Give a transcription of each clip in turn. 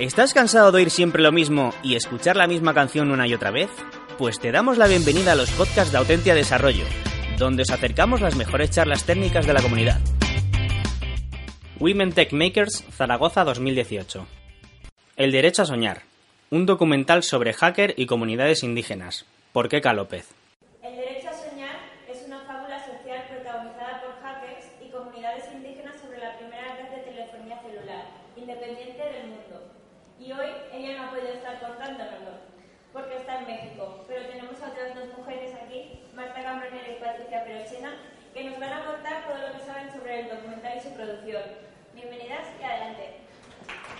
¿Estás cansado de oír siempre lo mismo y escuchar la misma canción una y otra vez? Pues te damos la bienvenida a los podcasts de Autentia Desarrollo, donde os acercamos las mejores charlas técnicas de la comunidad. Women Tech Makers Zaragoza 2018. El derecho a soñar. Un documental sobre hacker y comunidades indígenas. Por Keka López. El derecho a soñar es una fábula social protagonizada por hackers y comunidades indígenas sobre la primera red de telefonía celular, independiente del mundo. Y hoy ella no ha podido estar contándonoslo, porque está en México. Pero tenemos a otras dos mujeres aquí, Marta Cambronero y Patricia Perochena, que nos van a contar todo lo que saben sobre el documental Bienvenidas y adelante.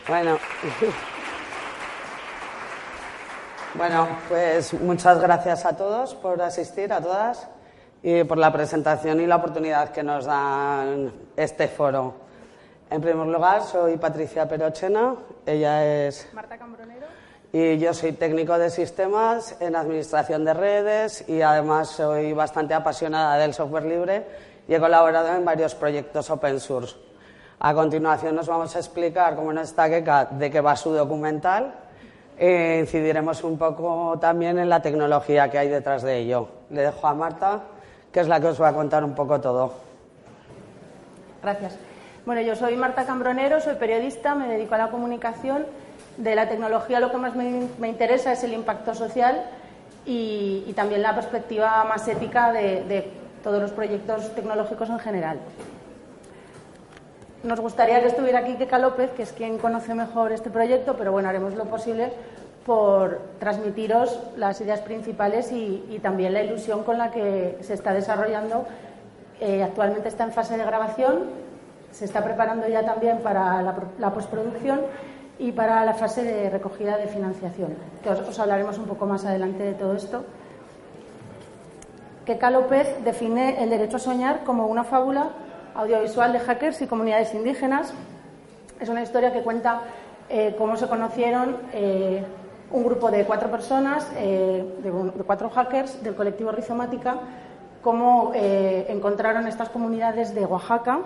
Bueno. Bueno, pues muchas gracias a todos por asistir, a todas, y por la presentación y la oportunidad que nos dan este foro. En primer lugar, soy Patricia Perochena, ella es... Marta Cambronero. Y yo soy técnico de sistemas en administración de redes y además soy bastante apasionada del software libre y he colaborado en varios proyectos open source. A continuación nos vamos a explicar, como no está Keka, de qué va su documental e incidiremos un poco también en la tecnología que hay detrás de ello. Le dejo a Marta, que es la que os va a contar un poco todo. Gracias. Bueno, yo soy Marta Cambronero, soy periodista, me dedico a la comunicación. De la tecnología lo que más me, me interesa es el impacto social y, y, también la perspectiva más ética de, de todos los proyectos tecnológicos en general. Nos gustaría que estuviera aquí Keka López, que es quien conoce mejor este proyecto, pero bueno, haremos lo posible por transmitiros las ideas principales y, también la ilusión con la que se está desarrollando. Eh, actualmente está en fase de grabación, se está preparando ya también para la, la postproducción y para la fase de recogida de financiación, que os, os hablaremos un poco más adelante de todo esto. Keka López define el derecho a soñar como una fábula audiovisual de hackers y comunidades indígenas. Es una historia que cuenta eh, cómo se conocieron eh, un grupo de cuatro personas, eh, de, de, cuatro hackers del colectivo Rizomática, cómo encontraron estas comunidades de Oaxaca,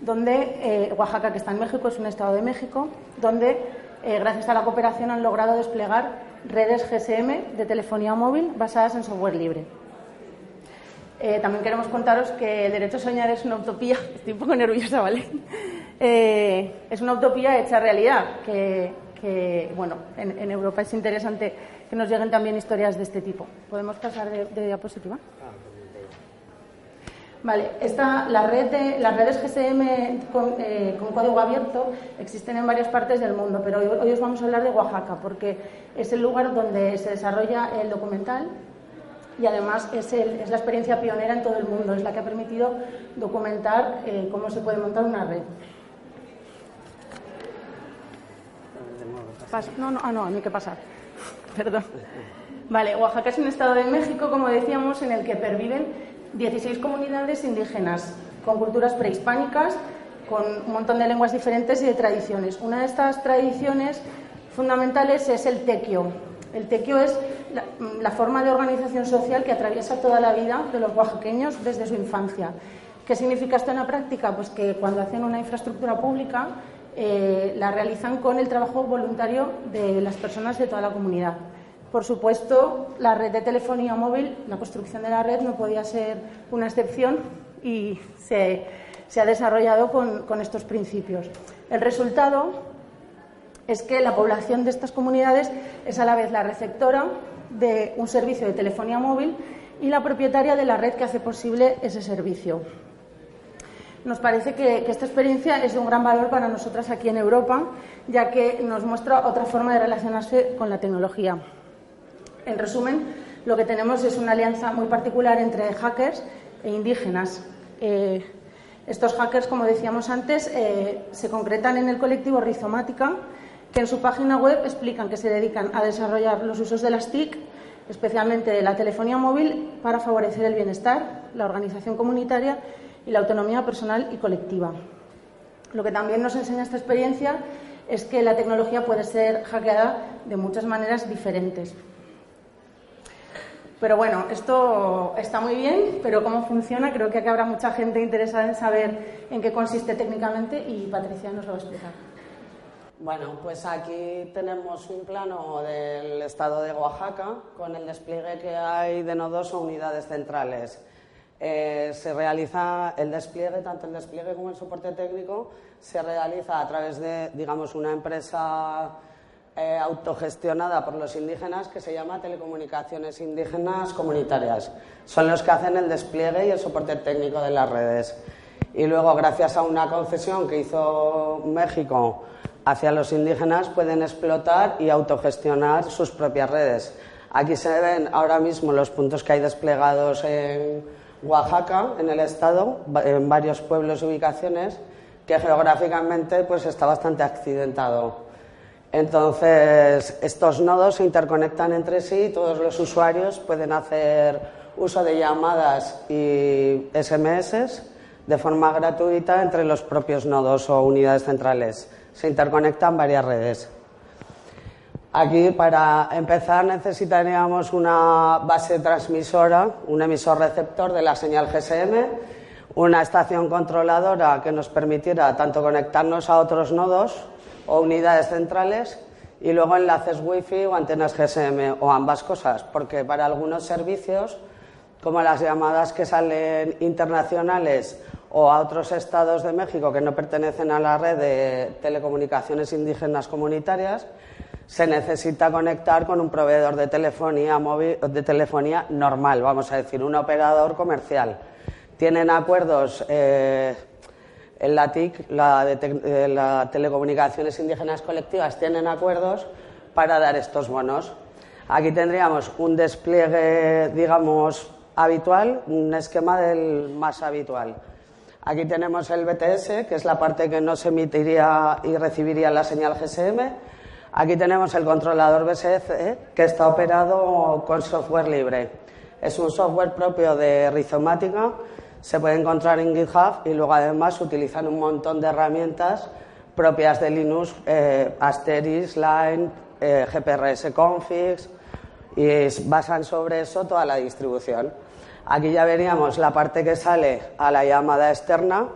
donde Oaxaca, que está en México, es un estado de México, donde gracias a la cooperación han logrado desplegar redes GSM de telefonía móvil basadas en software libre. Eh, también queremos contaros que el derecho a soñar es una utopía, estoy un poco nerviosa, ¿vale? Eh, es una utopía hecha realidad, que, bueno, en, Europa es interesante que nos lleguen también historias de este tipo. ¿Podemos pasar de, de diapositiva? Vale, las redes GSM con, eh, con, código abierto existen en varias partes del mundo, pero hoy, hoy os vamos a hablar de Oaxaca, porque es el lugar donde se desarrolla el documental y además es, la experiencia pionera en todo el mundo, es la que ha permitido documentar eh, cómo se puede montar una red. No, no, ah, no, no hay que pasar. Perdón. Vale, Oaxaca es un estado de México, como decíamos, en el que perviven 16 comunidades indígenas con culturas prehispánicas, con un montón de lenguas diferentes y de tradiciones. Una de estas tradiciones fundamentales es el tequio. El tequio es la, la, forma de organización social que atraviesa toda la vida de los oaxaqueños desde su infancia. ¿Qué significa esto en la práctica? Pues que cuando hacen una infraestructura pública eh, la realizan con el trabajo voluntario de las personas de toda la comunidad. Por supuesto, la red de telefonía móvil, la construcción de la red no podía ser una excepción y se, ha desarrollado con estos principios. El resultado es que la población de estas comunidades es a la vez la receptora de un servicio de telefonía móvil y la propietaria de la red que hace posible ese servicio. Nos parece que, esta experiencia es de un gran valor para nosotras aquí en Europa, ya que nos muestra otra forma de relacionarse con la tecnología. En resumen, lo que tenemos es una alianza muy particular entre hackers e indígenas. Eh, estos hackers, como decíamos antes, eh, se concretan en el colectivo Rizomática, que en su página web explican que se dedican a desarrollar los usos de las TIC, especialmente de la telefonía móvil, para favorecer el bienestar, la organización comunitaria y la autonomía personal y colectiva. Lo que también nos enseña esta experiencia es que la tecnología puede ser hackeada de muchas maneras diferentes. Pero bueno, esto está muy bien, pero cómo funciona, creo que aquí habrá mucha gente interesada en saber en qué consiste técnicamente y Patricia nos lo va a explicar. Bueno, pues aquí tenemos un plano del estado de Oaxaca con el despliegue que hay de nodos o unidades centrales. Eh, se realiza el despliegue, tanto el despliegue como el soporte técnico, se realiza a través de, digamos, una empresa eh, autogestionada por los indígenas que se llama Telecomunicaciones Indígenas Comunitarias. Son los que hacen el despliegue y el soporte técnico de las redes. Y luego, gracias a una concesión que hizo México hacia los indígenas, pueden explotar y autogestionar sus propias redes. Aquí se ven ahora mismo los puntos que hay desplegados en Oaxaca, en el estado, en varios pueblos y ubicaciones, que geográficamente pues, está bastante accidentado. Entonces, estos nodos se interconectan entre sí y todos los usuarios pueden hacer uso de llamadas y SMS de forma gratuita entre los propios nodos o unidades centrales. Se interconectan varias redes. Aquí, para empezar, necesitaríamos una base transmisora, un emisor receptor de la señal GSM, una estación controladora que nos permitiera tanto conectarnos a otros nodos o unidades centrales y luego enlaces Wi-Fi o antenas GSM o ambas cosas, porque para algunos servicios, como las llamadas que salen internacionales o a otros estados de México que no pertenecen a la red de telecomunicaciones indígenas comunitarias, se necesita conectar con un proveedor de telefonía móvil, de telefonía normal, vamos a decir, un operador comercial. Tienen acuerdos eh, en la TIC, de, la Telecomunicaciones Indígenas Colectivas, tienen acuerdos para dar estos bonos. Aquí tendríamos un despliegue, digamos, habitual, un esquema del más habitual. Aquí tenemos el BTS, que es la parte que no se emitiría y recibiría la señal GSM Aquí tenemos el controlador BSF que está operado con software libre. Es un software propio de Rizomática, se puede encontrar en GitHub y luego además utilizan un montón de herramientas propias de Linux, eh, Asterix, Line, eh, GPRS Configs y basan sobre eso toda la distribución. Aquí ya veríamos la parte que sale a la llamada externa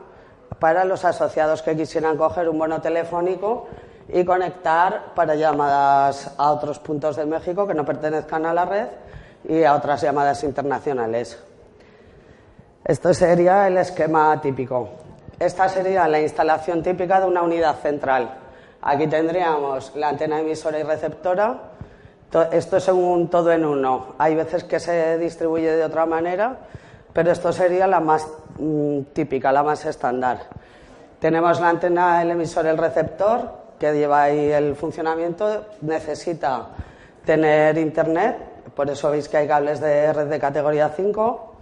para los asociados que quisieran coger un bono telefónico y conectar para llamadas a otros puntos de México que no pertenezcan a la red y a otras llamadas internacionales. Esto sería el esquema típico. Esta sería la instalación típica de una unidad central. Aquí tendríamos la antena emisora y receptora. Esto es un todo en uno. Hay veces que se distribuye de otra manera, pero esto sería la más mm, típica, la más estándar. Tenemos la antena, el emisor, el receptor, que lleva ahí el funcionamiento necesita tener internet, por eso veis que hay cables de red de categoría 5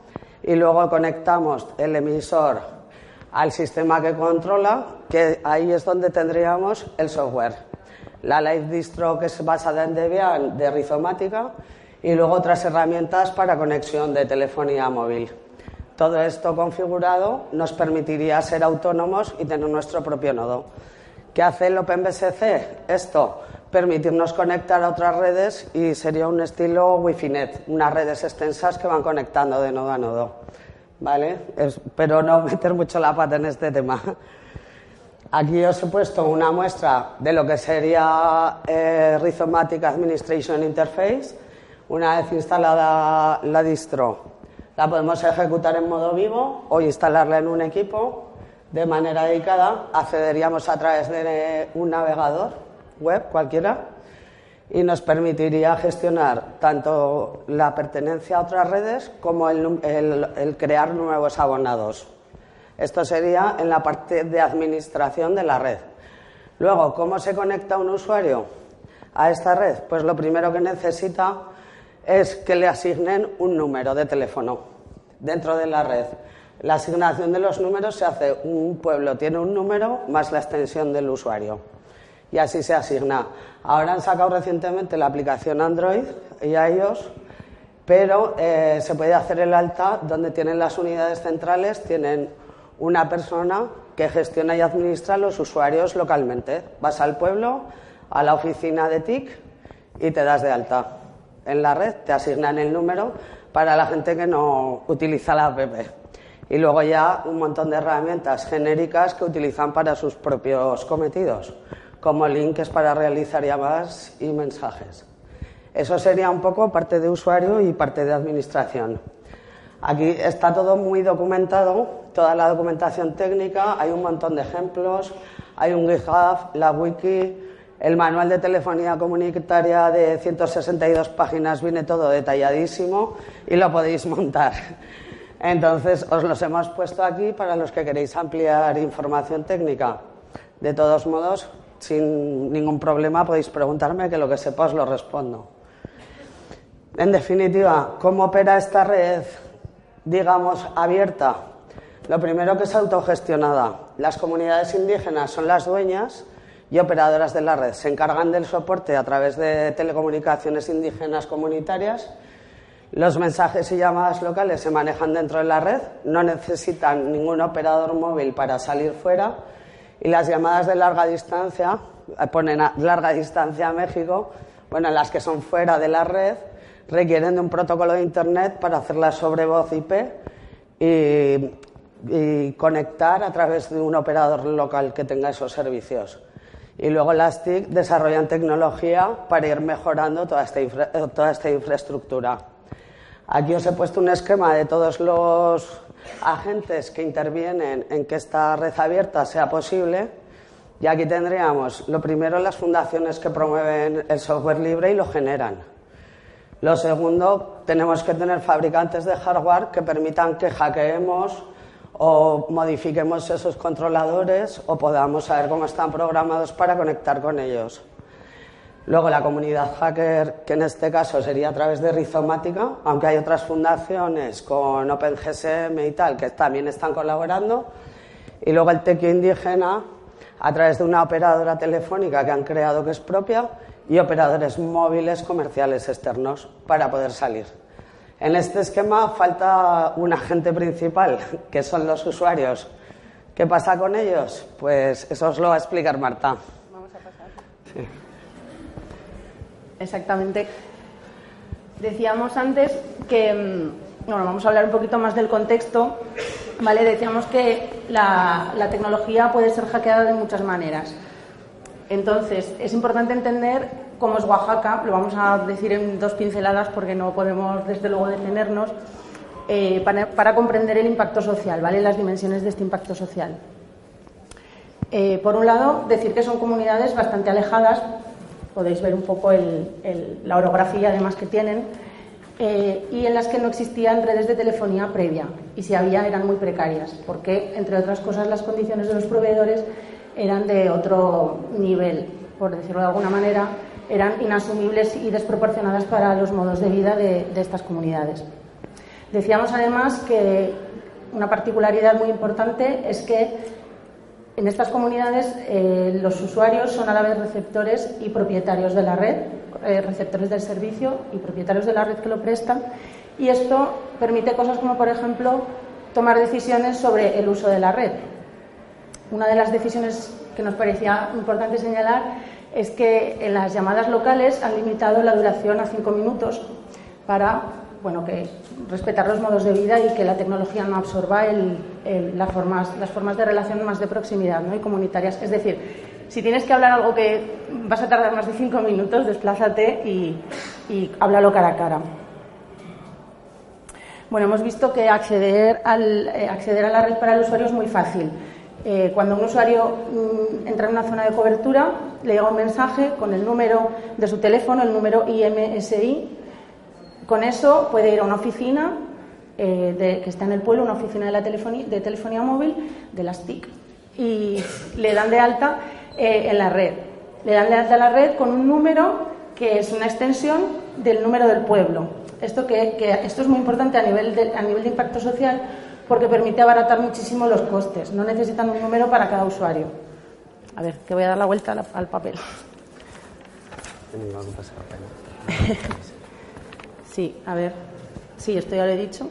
y luego conectamos el emisor al sistema que controla, que ahí es donde tendríamos el software. La Live Distro que es basada en Debian de Rizomática y luego otras herramientas para conexión de telefonía móvil. Todo esto configurado nos permitiría ser autónomos y tener nuestro propio nodo. ¿Qué hace el OpenBSC? Esto, permitirnos conectar a otras redes y sería un estilo Wi-Fi-Net, unas redes extensas que van conectando de nodo a nodo. ¿Vale? Espero no meter mucho la pata en este tema. Aquí os he puesto una muestra de lo que sería eh, Administration Interface. Una vez instalada la distro, la podemos ejecutar en modo vivo o instalarla en un equipo de manera dedicada, accederíamos a través de un navegador web cualquiera y nos permitiría gestionar tanto la pertenencia a otras redes como el, crear nuevos abonados. Esto sería en la parte de administración de la red. Luego, ¿cómo se conecta un usuario a esta red? Pues lo primero que necesita es que le asignen un número de teléfono dentro de la red. La asignación de los números se hace, un pueblo tiene un número más la extensión del usuario. Y así se asigna. Ahora han sacado recientemente la aplicación Android y iOS, pero eh, se puede hacer el alta donde tienen las unidades centrales, tienen una persona que gestiona y administra los usuarios localmente. Vas al pueblo, a la oficina de TIC y te das de alta. En la red te asignan el número para la gente que no utiliza la app y luego ya un montón de herramientas genéricas que utilizan para sus propios cometidos, como links para realizar llamadas y mensajes. Eso sería un poco parte de usuario y parte de administración. Aquí está todo muy documentado, toda la documentación técnica, hay un montón de ejemplos, hay un GitHub, la wiki, el manual de telefonía comunitaria de 162 páginas viene todo detalladísimo y lo podéis montar. Entonces, os los hemos puesto aquí para los que queréis ampliar información técnica. De todos modos, sin ningún problema podéis preguntarme que lo que sepa os lo respondo. En definitiva, ¿cómo opera esta red, digamos, abierta? Lo primero que es autogestionada. Las comunidades indígenas son las dueñas y operadoras de la red. Se encargan del soporte a través de telecomunicaciones indígenas comunitarias. Los mensajes y llamadas locales se manejan dentro de la red, no necesitan ningún operador móvil para salir fuera y las llamadas de larga distancia, eh, ponen a larga distancia a México, bueno, las que son fuera de la red, requieren de un protocolo de Internet para hacerlas sobre voz IP y, conectar a través de un operador local que tenga esos servicios. Y luego las TIC desarrollan tecnología para ir mejorando toda esta, toda esta infraestructura. Aquí os he puesto un esquema de todos los agentes que intervienen en que esta red abierta sea posible. Y aquí tendríamos, lo primero, las fundaciones que promueven el software libre y lo generan. Lo segundo, tenemos que tener fabricantes de hardware que permitan que hackeemos o modifiquemos esos controladores o podamos saber cómo están programados para conectar con ellos. Luego la comunidad hacker, que en este caso sería a través de Rizomática, aunque hay otras fundaciones con OpenGSM y tal que también están colaborando. Y luego el tequio indígena, a través de una operadora telefónica que han creado que es propia y operadores móviles comerciales externos para poder salir. En este esquema falta un agente principal, que son los usuarios. ¿Qué pasa con ellos? Pues eso os lo va a explicar Marta. Vamos a pasar. Sí. Exactamente. Decíamos antes que, mm, bueno, vamos a hablar un poquito más del contexto. Vale, decíamos que la, la tecnología puede ser hackeada de muchas maneras. Entonces, es importante entender cómo es Oaxaca, lo vamos a decir en dos pinceladas porque no podemos, desde luego, detenernos, eh, para, comprender el impacto social, ¿vale? las dimensiones de este impacto social. Eh, por un lado, decir que son comunidades bastante alejadas, podéis ver un poco la orografía además que tienen, eh, y en las que no existían redes de telefonía previa, y si había eran muy precarias, porque, entre otras cosas, las condiciones de los proveedores eran de otro nivel, por decirlo de alguna manera, eran inasumibles y desproporcionadas para los modos de vida de, estas comunidades. Decíamos además que una particularidad muy importante es que en estas comunidades eh, los usuarios son a la vez receptores y propietarios de la red, eh, receptores del servicio y propietarios de la red que lo prestan, y esto permite cosas como, por ejemplo, tomar decisiones sobre el uso de la red, una de las decisiones que nos parecía importante señalar es que en las llamadas locales han limitado la duración a cinco minutos para bueno, que respetar los modos de vida y que la tecnología no absorba las, formas, las formas de relación más de proximidad ¿no? y comunitarias. Es decir, si tienes que hablar algo que vas a tardar más de cinco minutos, desplázate y, háblalo cara a cara. Bueno, hemos visto que acceder, eh, acceder a la red para el usuario es muy fácil. Eh, cuando un usuario mm, entra en una zona de cobertura, le llega un mensaje con el número de su teléfono, el número IMSI. Con eso puede ir a una oficina eh, que está en el pueblo, una oficina de, la telefonía, de telefonía móvil, de las TIC, y le dan de alta eh, en la red. Le dan de alta a la red con un número que es una extensión del número del pueblo. Esto, que, esto es muy importante a nivel a nivel de impacto social porque permite abaratar muchísimo los costes. No necesitan un número para cada usuario. A ver, que voy a dar la vuelta al papel. Sí, a ver. Sí, esto ya lo he dicho.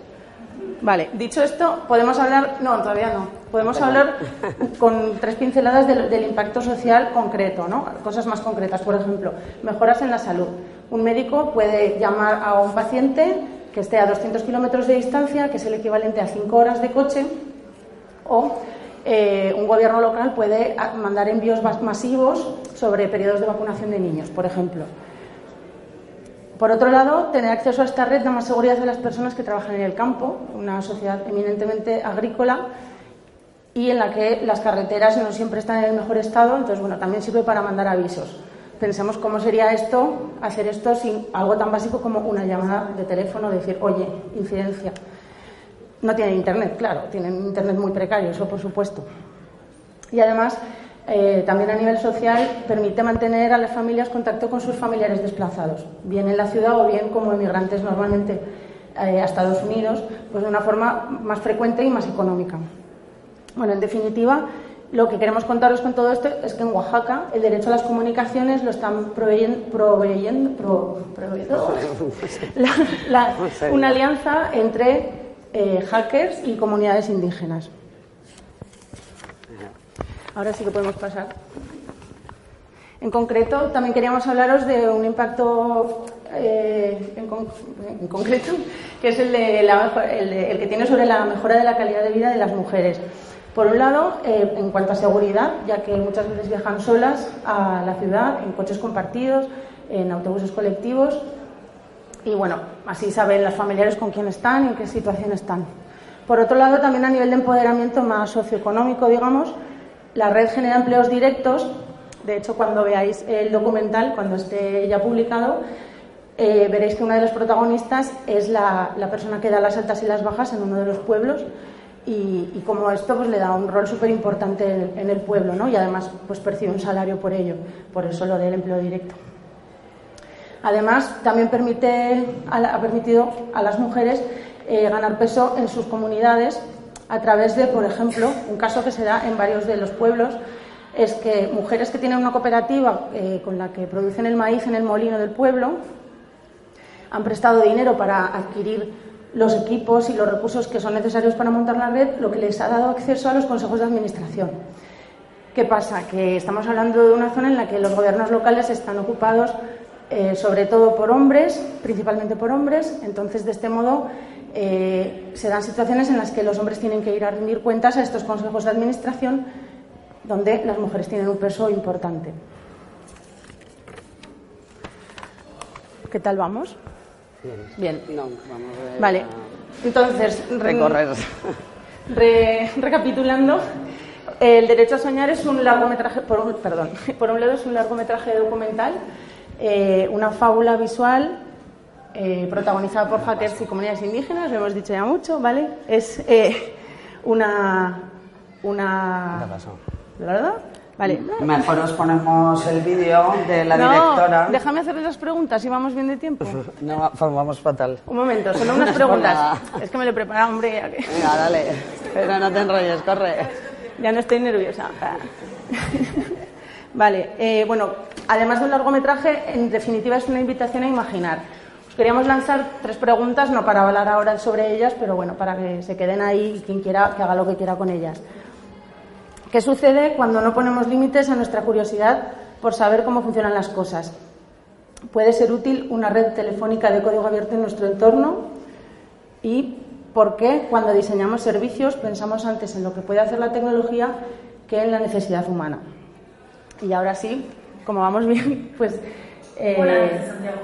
Vale, dicho esto, podemos hablar. No, todavía no. Podemos hablar con tres pinceladas del, del, impacto social concreto, ¿no? Cosas más concretas. Por ejemplo, mejoras en la salud. Un médico puede llamar a un paciente que esté a 200 kilómetros de distancia, que es el equivalente a 5 horas de coche, o eh, un gobierno local puede mandar envíos masivos sobre periodos de vacunación de niños, por ejemplo. Por otro lado, tener acceso a esta red da más seguridad a las personas que trabajan en el campo, una sociedad eminentemente agrícola y en la que las carreteras no siempre están en el mejor estado, entonces bueno, también sirve para mandar avisos. Pensemos cómo sería esto, hacer esto sin algo tan básico como una llamada de teléfono, decir, oye, incidencia. No tienen internet, claro, tienen internet muy precario, eso por supuesto. Y además, eh, también a nivel social, permite mantener a las familias contacto con sus familiares desplazados, bien en la ciudad o bien como emigrantes normalmente eh, a Estados Unidos, pues de una forma más frecuente y más económica. Bueno, en definitiva, lo que queremos contaros con todo esto es que en Oaxaca el derecho a las comunicaciones lo están proveyendo, una alianza entre eh, hackers y comunidades indígenas. Ahora sí que podemos pasar. En concreto, también queríamos hablaros de un impacto eh, en, concreto, que es el, el que tiene sobre la mejora de la calidad de vida de las mujeres. Por un lado, eh, en cuanto a seguridad, ya que muchas veces viajan solas a la ciudad en coches compartidos, en autobuses colectivos, y bueno, así saben las familiares con quién están y en qué situación están. Por otro lado, también a nivel de empoderamiento más socioeconómico, digamos, la red genera empleos directos. De hecho, cuando veáis el documental, cuando esté ya publicado, eh, veréis que una de las protagonistas es la, la persona que da las altas y las bajas en uno de los pueblos y, como esto pues le da un rol súper importante en, el pueblo ¿no? y además pues percibe un salario por ello, por eso lo del empleo directo. Además, también permite, ha permitido a las mujeres eh, ganar peso en sus comunidades a través de, por ejemplo, un caso que se da en varios de los pueblos, es que mujeres que tienen una cooperativa eh, con la que producen el maíz en el molino del pueblo han prestado dinero para adquirir los equipos y los recursos que son necesarios para montar la red, lo que les ha dado acceso a los consejos de administración. ¿Qué pasa? Que estamos hablando de una zona en la que los gobiernos locales están ocupados eh, sobre todo por hombres, principalmente por hombres, entonces de este modo eh, se dan situaciones en las que los hombres tienen que ir a rendir cuentas a estos consejos de administración donde las mujeres tienen un peso importante. ¿Qué tal vamos? Bien. No, vamos a Vale. Entonces, recorrer. recapitulando, el derecho a soñar es un largometraje, por un, perdón, por un lado es un largometraje documental, eh, una fábula visual eh, protagonizada por hackers y comunidades indígenas, lo hemos dicho ya mucho, ¿vale? Es eh, una una ¿verdad? Vale. Mejor os ponemos el vídeo de la directora. Déjame hacerle las preguntas y vamos bien de tiempo. No, pues vamos fatal. Un momento, solo unas preguntas. es que me lo he preparado, hombre. Venga, dale. Pero no te enrolles, corre. Ya no estoy nerviosa. vale, eh, bueno, además de un largometraje, en definitiva es una invitación a imaginar. Os queríamos lanzar tres preguntas, no para hablar ahora sobre ellas, pero bueno, para que se queden ahí y quien quiera que haga lo que quiera con ellas. ¿Qué sucede cuando no ponemos límites a nuestra curiosidad por saber cómo funcionan las cosas? Puede ser útil una red telefónica de código abierto en nuestro entorno y por qué cuando diseñamos servicios pensamos antes en lo que puede hacer la tecnología que en la necesidad humana. Y ahora sí, como vamos bien, pues... Eh, Hola, Santiago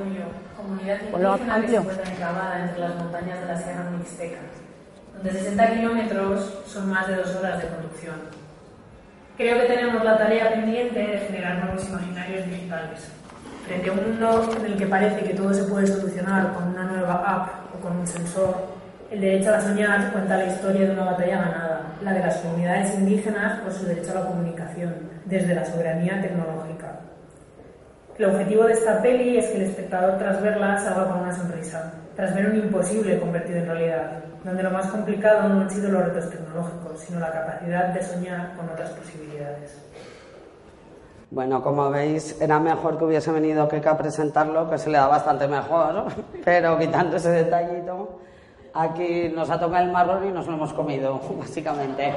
comunidad indígena que se encuentra enclavada entre las montañas de la Sierra Mixteca, donde 60 kilómetros son más de dos horas de conducción. Creo que tenemos la tarea pendiente de generar nuevos imaginarios digitales. Frente a un mundo en el que parece que todo se puede solucionar con una nueva app o con un sensor, el derecho a la soñar cuenta la historia de una batalla ganada, la de las comunidades indígenas por su derecho a la comunicación, desde la soberanía tecnológica. El objetivo de esta peli es que el espectador tras verla salga con una sonrisa, tras ver un imposible convertido en realidad, donde lo más complicado no han sido los retos tecnológicos, sino la capacidad de soñar con otras posibilidades. Bueno, como veis, era mejor que hubiese venido Keka a presentarlo, que se le da bastante mejor, pero quitando ese detallito, aquí nos ha tocado el marrón y nos lo hemos comido, básicamente.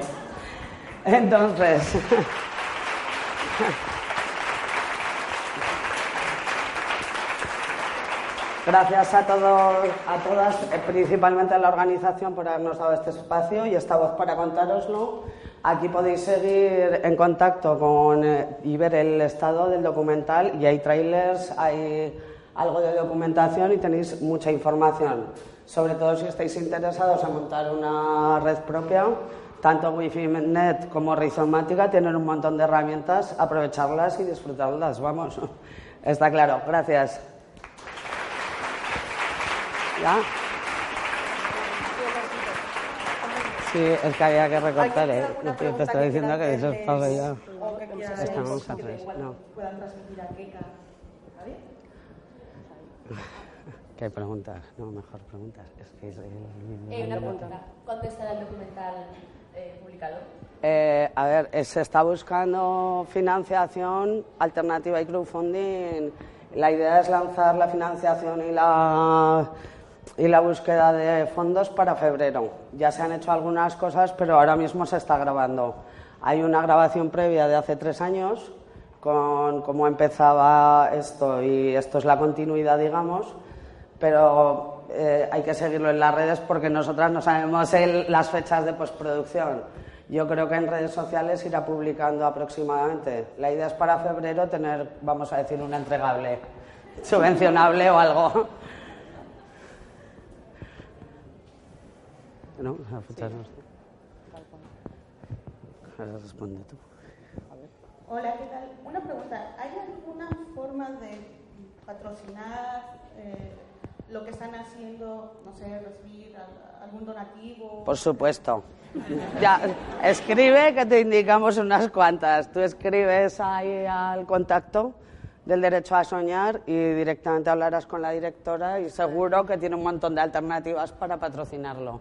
Entonces. Gracias a todos, a todas, eh, principalmente a la organización por habernos dado este espacio y esta voz para contároslo. Aquí podéis seguir en contacto con eh, y ver el estado del documental y hay trailers, hay algo de documentación y tenéis mucha información. Sobre todo si estáis interesados en montar una red propia, tanto Wi-Fi Net como Rizomática tienen un montón de herramientas, aprovecharlas y disfrutarlas. Vamos, está claro. Gracias. ¿Ya? Sí, es que había que recortar, ¿eh? Te estoy diciendo que eso es todo ya. Estamos a tres. No. ¿Qué preguntas? No, mejor preguntas. Es que es el, eh, una pregunta. ¿Cuándo estará el documental eh, publicado? Eh, a ver, eh, se está buscando financiación alternativa y crowdfunding. La idea es lanzar la financiación y la y la búsqueda de fondos para febrero. Ya se han hecho algunas cosas, pero ahora mismo se está grabando. Hay una grabación previa de hace tres años con cómo empezaba esto y esto es la continuidad, digamos, pero eh, hay que seguirlo en las redes porque nosotras no sabemos las fechas de postproducción. Yo creo que en redes sociales irá publicando aproximadamente. La idea es para febrero tener, vamos a decir, un entregable subvencionable o algo. ¿No? A Responde tú. Hola, ¿qué tal? Una pregunta. ¿Hay alguna forma de patrocinar eh, lo que están haciendo, no sé, recibir algún donativo? Por supuesto. ya, escribe que te indicamos unas cuantas. Tú escribes ahí al contacto del derecho a soñar y directamente hablarás con la directora y seguro que tiene un montón de alternativas para patrocinarlo.